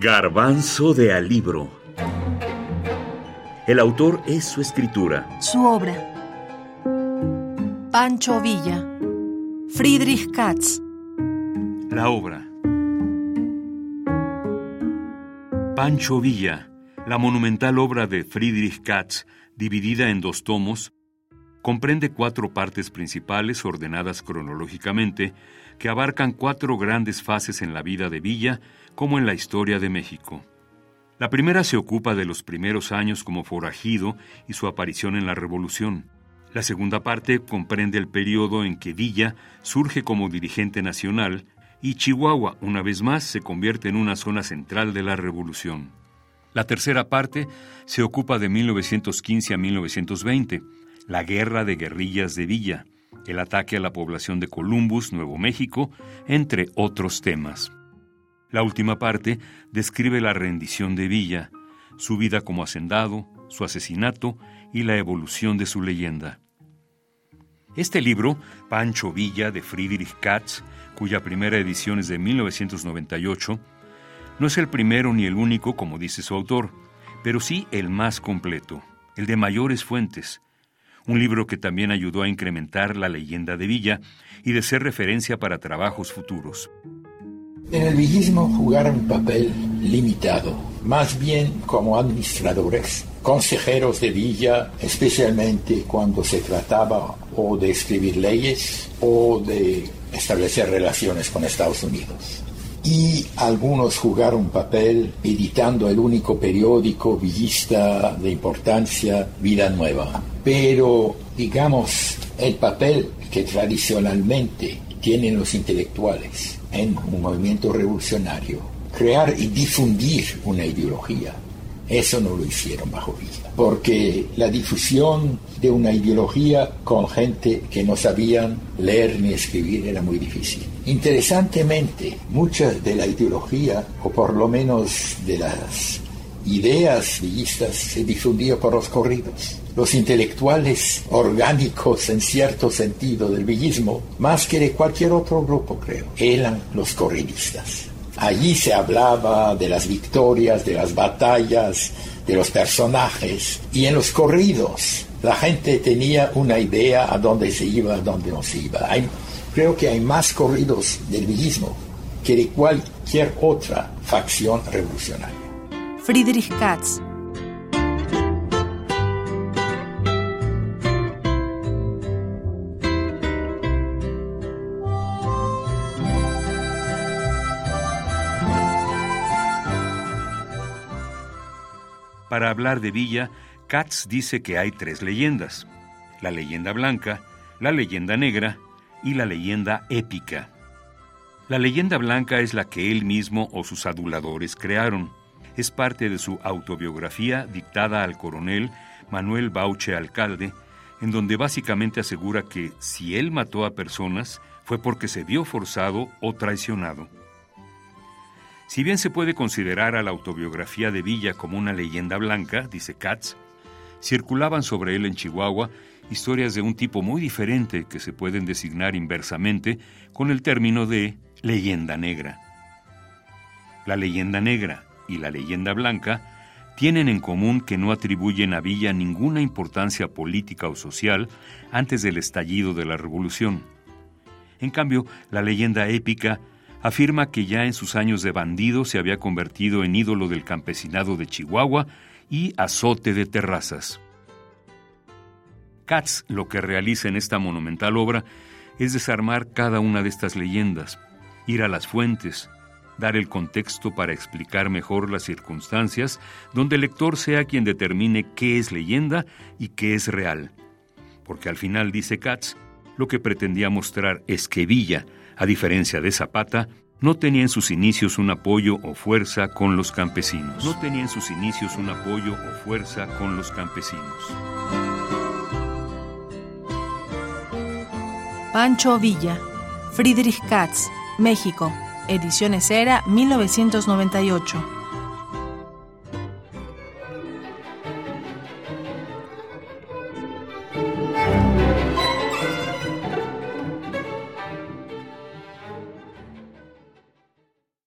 Garbanzo de Alibro. El autor es su escritura. Su obra. Pancho Villa. Friedrich Katz. La obra. Pancho Villa, la monumental obra de Friedrich Katz, dividida en dos tomos, comprende cuatro partes principales ordenadas cronológicamente que abarcan cuatro grandes fases en la vida de Villa como en la historia de México. La primera se ocupa de los primeros años como forajido y su aparición en la Revolución. La segunda parte comprende el periodo en que Villa surge como dirigente nacional y Chihuahua, una vez más, se convierte en una zona central de la Revolución. La tercera parte se ocupa de 1915 a 1920, la guerra de guerrillas de Villa, el ataque a la población de Columbus, Nuevo México, entre otros temas. La última parte describe la rendición de Villa, su vida como hacendado, su asesinato y la evolución de su leyenda. Este libro, Pancho Villa de Friedrich Katz, cuya primera edición es de 1998, no es el primero ni el único, como dice su autor, pero sí el más completo, el de mayores fuentes, un libro que también ayudó a incrementar la leyenda de Villa y de ser referencia para trabajos futuros. En el villismo jugaron un papel limitado, más bien como administradores, consejeros de Villa, especialmente cuando se trataba o de escribir leyes o de establecer relaciones con Estados Unidos y algunos jugaron papel editando el único periódico villista de importancia, Vida Nueva. Pero, digamos, el papel que tradicionalmente tienen los intelectuales en un movimiento revolucionario, crear y difundir una ideología, eso no lo hicieron bajo Villa, porque la difusión de una ideología con gente que no sabían leer ni escribir era muy difícil. Interesantemente, mucha de la ideología, o por lo menos de las ideas villistas, se difundía por los corridos. Los intelectuales orgánicos en cierto sentido del villismo, más que de cualquier otro grupo creo, eran los corridistas. Allí se hablaba de las victorias, de las batallas, de los personajes. Y en los corridos la gente tenía una idea a dónde se iba, a dónde no se iba. creo que hay más corridos del villismo que de cualquier otra facción revolucionaria. Friedrich Katz Para hablar de Villa, Katz dice que hay tres leyendas, la leyenda blanca, la leyenda negra y la leyenda épica. La leyenda blanca es la que él mismo o sus aduladores crearon. Es parte de su autobiografía dictada al coronel Manuel Bauche Alcalde, en donde básicamente asegura que si él mató a personas fue porque se vio forzado o traicionado. Si bien se puede considerar a la autobiografía de Villa como una leyenda blanca, dice Katz, circulaban sobre él en Chihuahua historias de un tipo muy diferente que se pueden designar inversamente con el término de leyenda negra. La leyenda negra y la leyenda blanca tienen en común que no atribuyen a Villa ninguna importancia política o social antes del estallido de la Revolución. En cambio, la leyenda épica afirma que ya en sus años de bandido se había convertido en ídolo del campesinado de Chihuahua y azote de terrazas. Katz lo que realiza en esta monumental obra es desarmar cada una de estas leyendas, ir a las fuentes, dar el contexto para explicar mejor las circunstancias, donde el lector sea quien determine qué es leyenda y qué es real. Porque al final, dice Katz, lo que pretendía mostrar es que Villa, a diferencia de Zapata, no tenía en sus inicios un apoyo o fuerza con los campesinos. No tenía en sus inicios un apoyo o fuerza con los campesinos. Pancho Villa, Friedrich Katz, México, Ediciones Era, 1998.